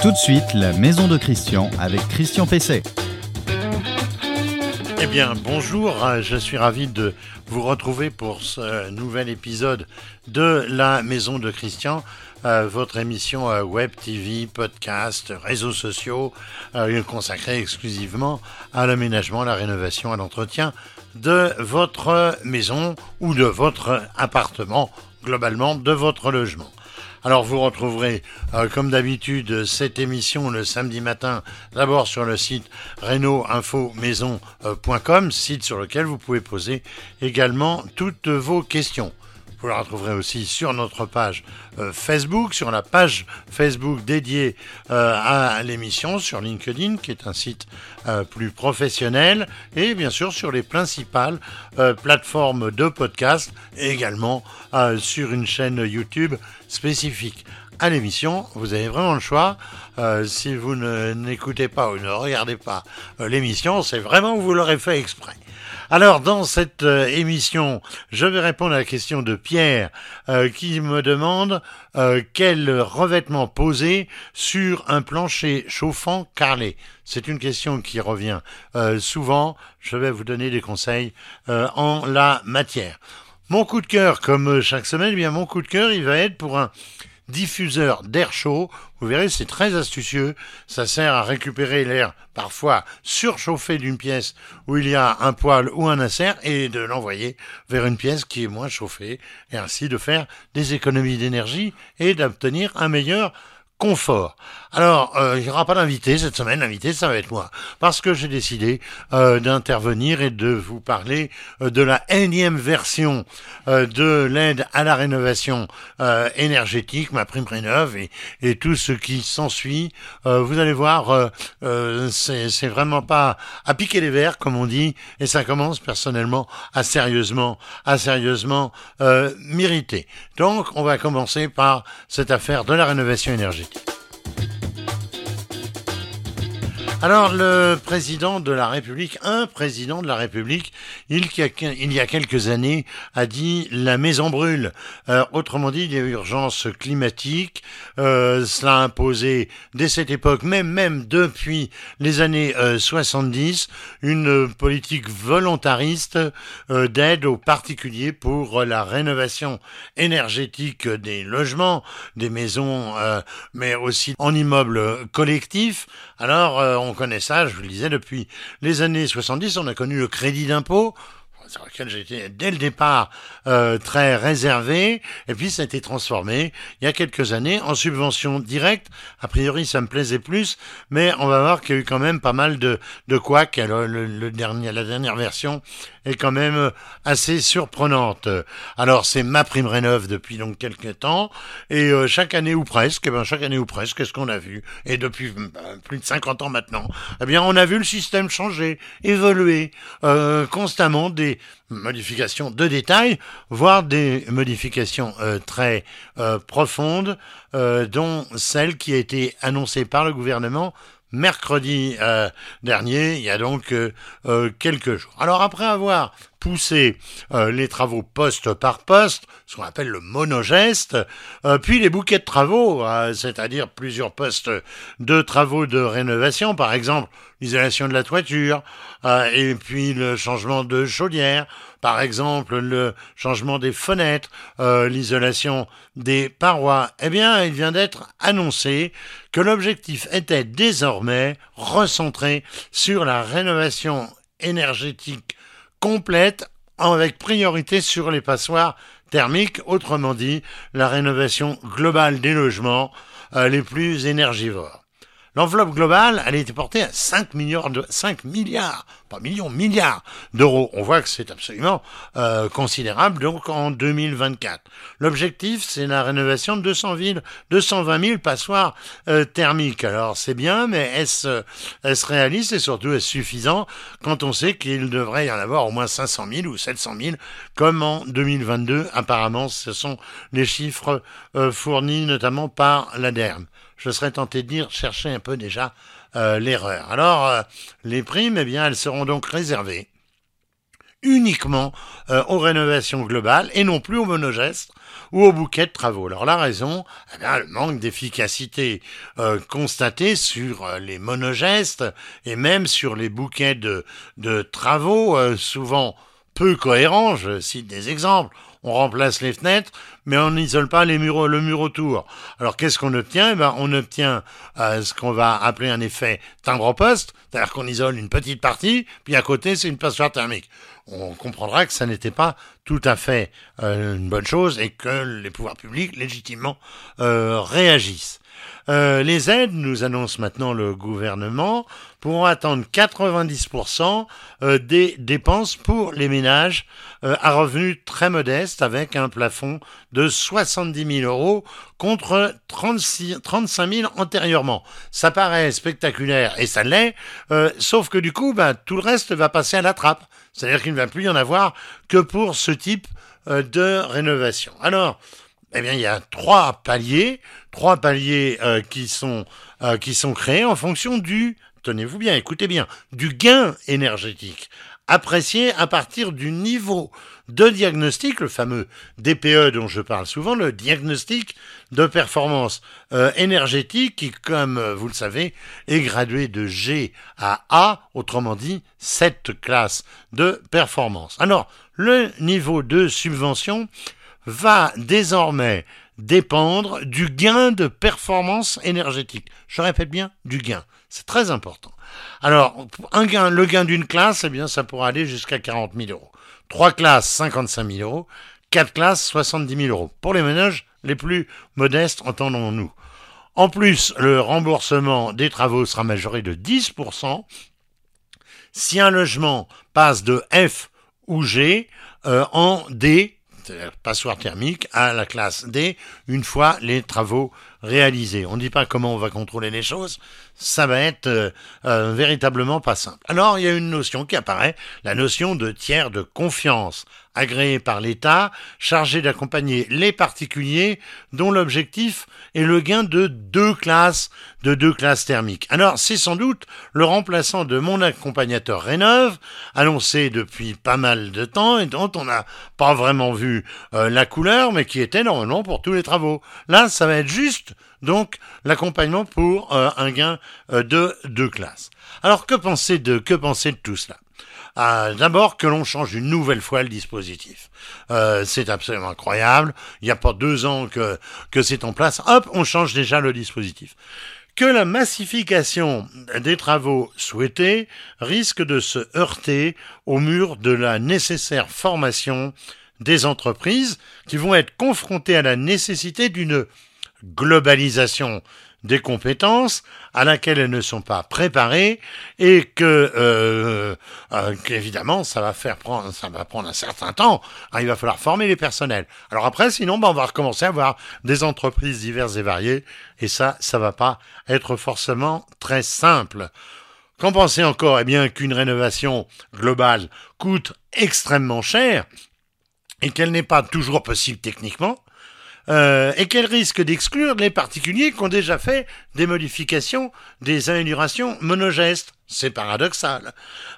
Tout de suite, la maison de Christian avec Christian Pesset. Eh bien, bonjour, je suis ravi de vous retrouver pour ce nouvel épisode de la maison de Christian, euh, votre émission euh, web, TV, podcast, réseaux sociaux, euh, consacrée exclusivement à l'aménagement, la rénovation, à l'entretien de votre maison ou de votre appartement, globalement de votre logement. Alors vous retrouverez euh, comme d'habitude cette émission le samedi matin d'abord sur le site reno-info-maison.com, site sur lequel vous pouvez poser également toutes vos questions. Vous la retrouverez aussi sur notre page euh, Facebook, sur la page Facebook dédiée euh, à l'émission, sur LinkedIn, qui est un site euh, plus professionnel, et bien sûr sur les principales plateformes de podcast, également sur une chaîne YouTube spécifique à l'émission. Vous avez vraiment le choix. si vous n'écoutez pas ou ne regardez pas l'émission, c'est vraiment vous l'aurez fait exprès. Alors, dans cette euh, émission, je vais répondre à la question de Pierre euh, qui me demande euh, quel revêtement poser sur un plancher chauffant carrelé. C'est une question qui revient souvent. Je vais vous donner des conseils en la matière. Mon coup de cœur, comme chaque semaine, eh bien mon coup de cœur, il va être pour un diffuseur d'air chaud. Vous verrez, c'est très astucieux. Ça sert à récupérer l'air parfois surchauffé d'une pièce où il y a un poêle ou un insert et de l'envoyer vers une pièce qui est moins chauffée et ainsi de faire des économies d'énergie et d'obtenir un meilleur confort. Alors, euh, il n'y aura pas d'invité cette semaine, l'invité ça va être moi, parce que j'ai décidé euh, d'intervenir et de vous parler euh, de la énième version de l'aide à la rénovation énergétique, ma prime rénove et, et tout ce qui s'ensuit. vous allez voir, c'est vraiment pas à piquer les verres comme on dit, et ça commence personnellement à sérieusement, à sérieusement m'irriter. Donc, on va commencer par cette affaire de la rénovation énergétique. Alors, le président de la République, un président de la République, il, y a quelques années, a dit la maison brûle. Euh, autrement dit, il y a urgence climatique. Euh, cela a imposé, dès cette époque, même, même depuis les années 70, euh, une politique volontariste d'aide aux particuliers pour la rénovation énergétique des logements, des maisons, mais aussi en immeubles collectifs. Alors, on connaît ça, je vous le disais, depuis les années 70, on a connu le crédit d'impôt, sur lequel j'étais dès le départ euh, très réservé, et puis ça a été transformé il y a quelques années en subvention directe. A priori, ça me plaisait plus, mais on va voir qu'il y a eu quand même pas mal de, de couacs. Le, dernier, la dernière version est quand même assez surprenante. Alors, c'est ma prime rénove depuis donc quelques temps, et euh, chaque année ou presque, eh ben, chaque année ou presque, qu'est-ce qu'on a vu? Et depuis euh, plus de 50 ans maintenant, eh bien, on a vu le système changer, évoluer euh, constamment des modifications de détail, voire des modifications très profondes, dont celle qui a été annoncée par le gouvernement mercredi euh, dernier, il y a donc euh, euh, quelques jours. Alors après avoir poussé les travaux poste par poste, ce qu'on appelle le monogeste, puis les bouquets de travaux, c'est-à-dire plusieurs postes de travaux de rénovation, par exemple l'isolation de la toiture, et puis le changement de chaudière, par exemple le changement des fenêtres, euh, l'isolation des parois, eh bien, il vient d'être annoncé que l'objectif était désormais recentré sur la rénovation énergétique complète avec priorité sur les passoires thermiques, autrement dit la rénovation globale des logements euh, les plus énergivores. L'enveloppe globale, elle a été portée à 5 milliards, de, 5 milliards, pas millions, milliards d'euros. On voit que c'est absolument euh, considérable, donc en 2024. L'objectif, c'est la rénovation de 200 villes, 220 000 passoires euh, thermiques. Alors c'est bien, mais est-ce est réaliste et surtout est-ce suffisant quand on sait qu'il devrait y en avoir au moins 500 000 ou 700 000 comme en 2022 Apparemment, ce sont les chiffres euh, fournis notamment par l'ADERM je serais tenté de dire, chercher un peu déjà euh, l'erreur. Alors, euh, les primes, eh bien, elles seront donc réservées uniquement euh, aux rénovations globales et non plus aux monogestes ou au bouquet de travaux. Alors la raison, eh bien, le manque d'efficacité constaté sur les monogestes et même sur les bouquets de, travaux, souvent peu cohérents. Je cite des exemples. On remplace les fenêtres, mais on n'isole pas les murs, le mur autour. Alors qu'est-ce qu'on obtient? Eh ben, On obtient euh, ce qu'on va appeler un effet timbre-poste, c'est-à-dire qu'on isole une petite partie, puis à côté c'est une passoire thermique. On comprendra que ça n'était pas tout à fait euh, une bonne chose et que les pouvoirs publics légitimement euh, réagissent. Euh, les aides, nous annonce maintenant le gouvernement, pourront attendre 90% euh, des dépenses pour les ménages euh, à revenus très modestes avec un plafond de 70 000 euros contre 36, 35 000 antérieurement. Ça paraît spectaculaire et ça l'est, sauf que du coup, bah, tout le reste va passer à la trappe. C'est-à-dire qu'il ne va plus y en avoir que pour ce type de rénovation. Alors, eh bien, il y a trois paliers, trois paliers euh, qui sont euh, qui sont créés en fonction du, tenez-vous bien, écoutez bien, du gain énergétique apprécié à partir du niveau de diagnostic, le fameux DPE dont je parle souvent, le diagnostic de performance euh, énergétique qui, comme vous le savez, est gradué de G à A, autrement dit, cette classe de performance. Alors, le niveau de subvention va désormais dépendre du gain de performance énergétique. Je répète bien, du gain. C'est très important. Alors, le gain d'une classe, eh bien, ça pourra aller jusqu'à 40 000 euros. Trois classes, 55 000 euros. Quatre classes, 70 000 euros. Pour les ménages les plus modestes, entendons-nous. En plus, le remboursement des travaux sera majoré de 10%. Si un logement passe de F ou G euh, en D, passoire thermique, à la classe D, une fois les travaux réalisés. On ne dit pas comment on va contrôler les choses, ça va être euh, euh, véritablement pas simple. Alors, il y a une notion qui apparaît, la notion de tiers de confiance, agréé par l'État, chargé d'accompagner les particuliers dont l'objectif est le gain de deux classes, de deux classes thermiques. Alors, c'est sans doute le remplaçant de mon accompagnateur Rénov, annoncé depuis pas mal de temps et dont on n'a pas vraiment vu euh, la couleur, mais qui était normalement pour tous les travaux. Là, ça va être juste donc l'accompagnement pour euh, un gain euh, de deux classes. Alors que penser de de tout cela? Ah, D'abord que l'on change une nouvelle fois le dispositif. Euh, c'est absolument incroyable. Il n'y a pas deux ans que que c'est en place. Hop, on change déjà le dispositif. Que la massification des travaux souhaités risque de se heurter au mur de la nécessaire formation des entreprises qui vont être confrontées à la nécessité d'une globalisation des compétences à laquelle elles ne sont pas préparées et que euh, euh, qu'évidemment ça va faire prendre ça va prendre un certain temps. Hein, il va falloir former les personnels. Alors après sinon ben, on va recommencer à avoir des entreprises diverses et variées et ça ça va pas être forcément très simple. Qu'en penser encore? Eh bien qu'une rénovation globale coûte extrêmement cher et qu'elle n'est pas toujours possible techniquement, euh, et qu'elle risque d'exclure les particuliers qui ont déjà fait des modifications, des améliorations monogestes? C'est paradoxal.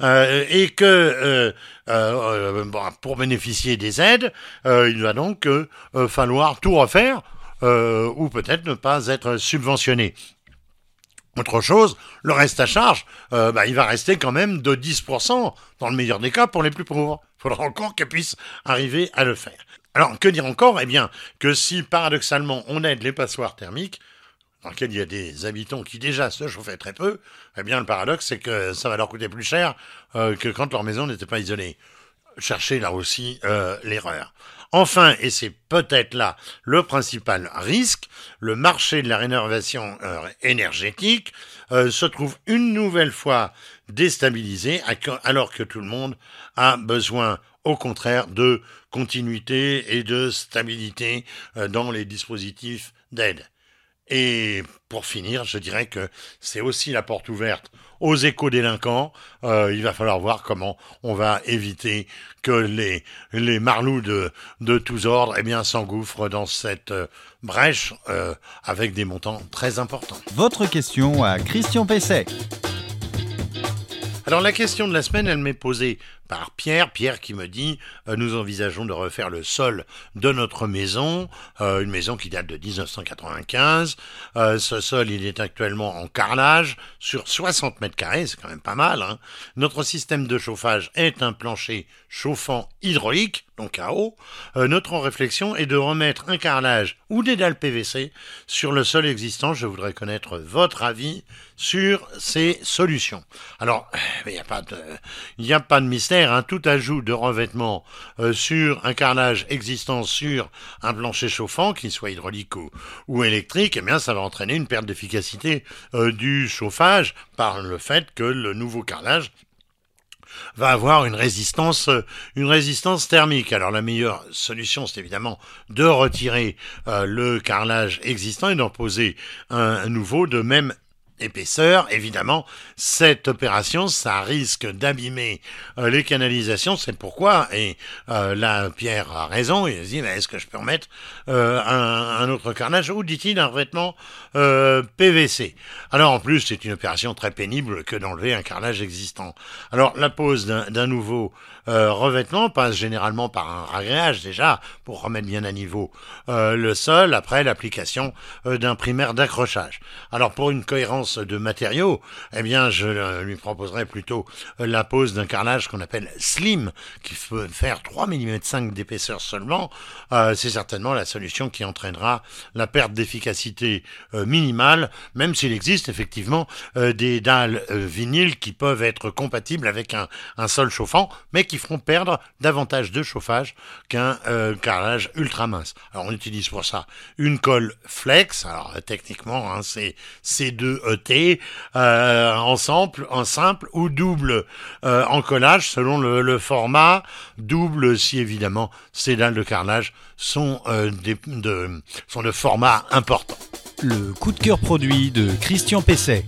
Euh, et que euh, pour bénéficier des aides, il va donc falloir tout refaire ou peut-être ne pas être subventionné. Autre chose, le reste à charge, bah, il va rester quand même de 10%, dans le meilleur des cas, pour les plus pauvres. Il faudra encore qu'elle puisse arriver à le faire. Alors, que dire encore? Eh bien, que si paradoxalement on aide les passoires thermiques, dans lesquelles il y a des habitants qui déjà se chauffaient très peu, eh bien, le paradoxe, c'est que ça va leur coûter plus cher euh, que quand leur maison n'était pas isolée. Cherchez là aussi euh, l'erreur. Enfin, et c'est peut-être là le principal risque, le marché de la rénovation euh, énergétique se trouve une nouvelle fois déstabilisé alors que tout le monde a besoin au contraire de continuité et de stabilité euh, dans les dispositifs d'aide. Et pour finir, je dirais que c'est aussi la porte ouverte aux éco-délinquants. Euh, il va falloir voir comment on va éviter que les, les marlous de, de tous ordres eh bien, s'engouffrent dans cette euh, brèche euh, avec des montants très importants. Votre question à Christian Pesset. Alors la question de la semaine, elle m'est posée par Pierre. Pierre qui me dit euh, nous envisageons de refaire le sol de notre maison, euh, une maison qui date de 1995. Euh, ce sol, il est actuellement en carrelage sur 60 mètres carrés, c'est quand même pas mal. Hein. Notre système de chauffage est un plancher chauffant hydraulique donc à eau, notre réflexion est de remettre un carrelage ou des dalles PVC sur le sol existant. Je voudrais connaître votre avis sur ces solutions. Alors, il n'y a pas de mystère. Hein. Tout ajout de revêtement euh, sur un carrelage existant sur un plancher chauffant, qu'il soit hydraulique ou, électrique, eh bien, ça va entraîner une perte d'efficacité euh, du chauffage par le fait que le nouveau carrelage va avoir une résistance, euh, une résistance thermique. Alors la meilleure solution, c'est évidemment de retirer le carrelage existant et d'en poser un nouveau de même épaisseur, évidemment, cette opération, ça risque d'abîmer euh, les canalisations. C'est pourquoi, et euh, là, Pierre a raison, il dit, est-ce que je peux remettre euh, un, autre carnage ou, dit-il, un revêtement PVC Alors, en plus, c'est une opération très pénible que d'enlever un carrelage existant. Alors, la pose d'un nouveau revêtement passe généralement par un ragréage, déjà, pour remettre bien à niveau le sol, après l'application d'un primaire d'accrochage. Alors, pour une cohérence de matériaux, eh bien, je lui proposerais plutôt la pose d'un carrelage qu'on appelle slim, qui peut faire 3 mm 5 d'épaisseur seulement. Euh, c'est certainement la solution qui entraînera la perte d'efficacité euh, minimale, même s'il existe effectivement euh, des dalles vinyles qui peuvent être compatibles avec un, sol chauffant, mais qui feront perdre davantage de chauffage qu'un carrelage ultra mince. Alors on utilise pour ça une colle flex, alors techniquement hein, c'est C2 euh, en, simple, en simple ou double euh, en collage selon le, format. Double si évidemment ces dalles de carrelage sont, euh, de, sont de format important. Le coup de cœur produit de Christian Pesset.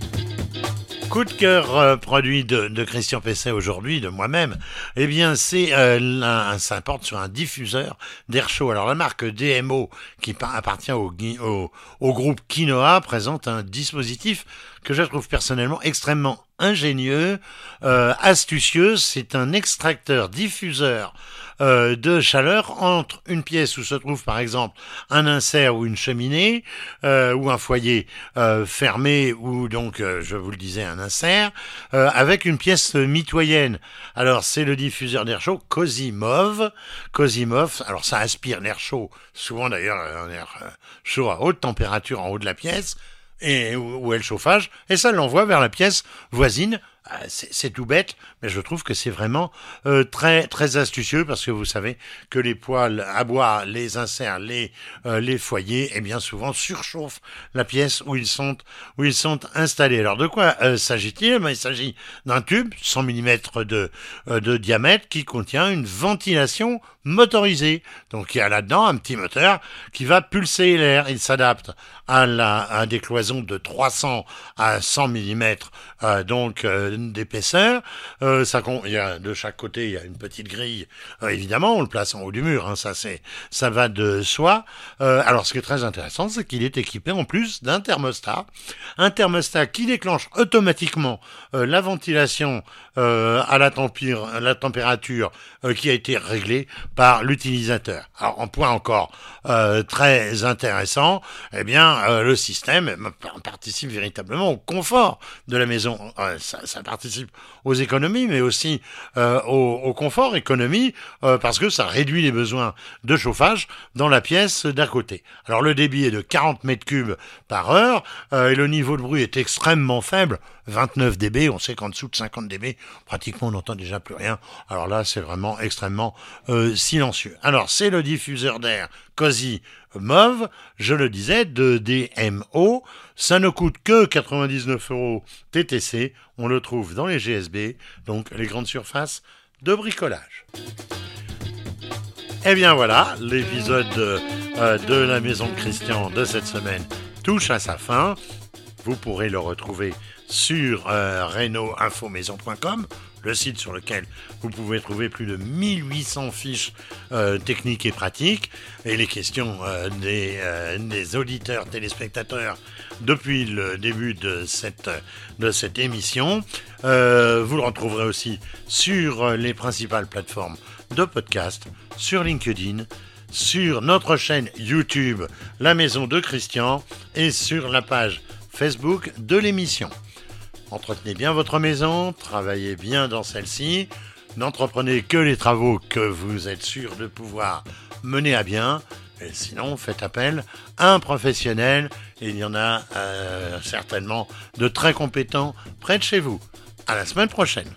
Coup de cœur euh, produit de, Christian Pesset aujourd'hui, de moi-même, eh bien c'est euh, ça porte sur un diffuseur d'air chaud. Alors la marque DMO, qui appartient au, groupe Kinoa, présente un dispositif que je trouve personnellement extrêmement ingénieux, euh, astucieux. C'est un extracteur diffuseur euh, de chaleur entre une pièce où se trouve par exemple un insert ou une cheminée euh, ou un foyer euh, fermé ou donc je vous le disais un insert avec une pièce mitoyenne. Alors c'est le diffuseur d'air chaud Cosimov. Cosimov, alors ça aspire l'air chaud, souvent d'ailleurs un air chaud à haute température en haut de la pièce et où est le chauffage, et ça l'envoie vers la pièce voisine c'est tout bête, mais je trouve que c'est vraiment euh, très très astucieux parce que vous savez que les poêles à bois, les inserts, les euh, les foyers, et eh bien souvent surchauffent la pièce où ils sont où ils sont installés. Alors de quoi euh, s'agit-il? Ben, Il s'agit d'un tube 100 mm de de diamètre qui contient une ventilation motorisée. Donc il y a là-dedans un petit moteur qui va pulser l'air. Il s'adapte à la à des cloisons de 300 à 100 mm donc d'épaisseur. Euh, il y a de chaque côté, il y a une petite grille. Euh, évidemment, on le place en haut du mur. Hein, ça, c'est, ça va de soi. Euh, alors, ce qui est très intéressant, c'est qu'il est équipé en plus d'un thermostat, un thermostat qui déclenche automatiquement la ventilation à la, la température qui a été réglée par l'utilisateur. Alors, en point encore très intéressant, eh bien, le système participe véritablement au confort de la maison. ça, ça participe aux économies, mais aussi euh, au, confort, économie, euh, parce que ça réduit les besoins de chauffage dans la pièce d'à côté. Alors le débit est de 40 mètres cubes par heure, euh, et le niveau de bruit est extrêmement faible, 29 dB, on sait qu'en dessous de 50 dB, pratiquement on n'entend déjà plus rien. Alors là, c'est vraiment extrêmement silencieux. Alors c'est le diffuseur d'air COSI Mauve, je le disais, de DMO. Ça ne coûte que 99 euros TTC. On le trouve dans les GSB, donc les grandes surfaces de bricolage. Et eh bien voilà, l'épisode euh, de la Maison de Christian de cette semaine touche à sa fin. Vous pourrez le retrouver sur euh, reno-info-maison.com, le site sur lequel vous pouvez trouver plus de 1800 fiches euh, techniques et pratiques, et les questions euh, des, euh, des auditeurs, téléspectateurs depuis le début de cette, de cette émission. Vous le retrouverez aussi sur les principales plateformes de podcast, sur LinkedIn, sur notre chaîne YouTube La Maison de Christian et sur la page Facebook de l'émission. Entretenez bien votre maison, travaillez bien dans celle-ci, n'entreprenez que les travaux que vous êtes sûr de pouvoir mener à bien, et sinon faites appel à un professionnel, il y en a euh, certainement de très compétents près de chez vous. À la semaine prochaine.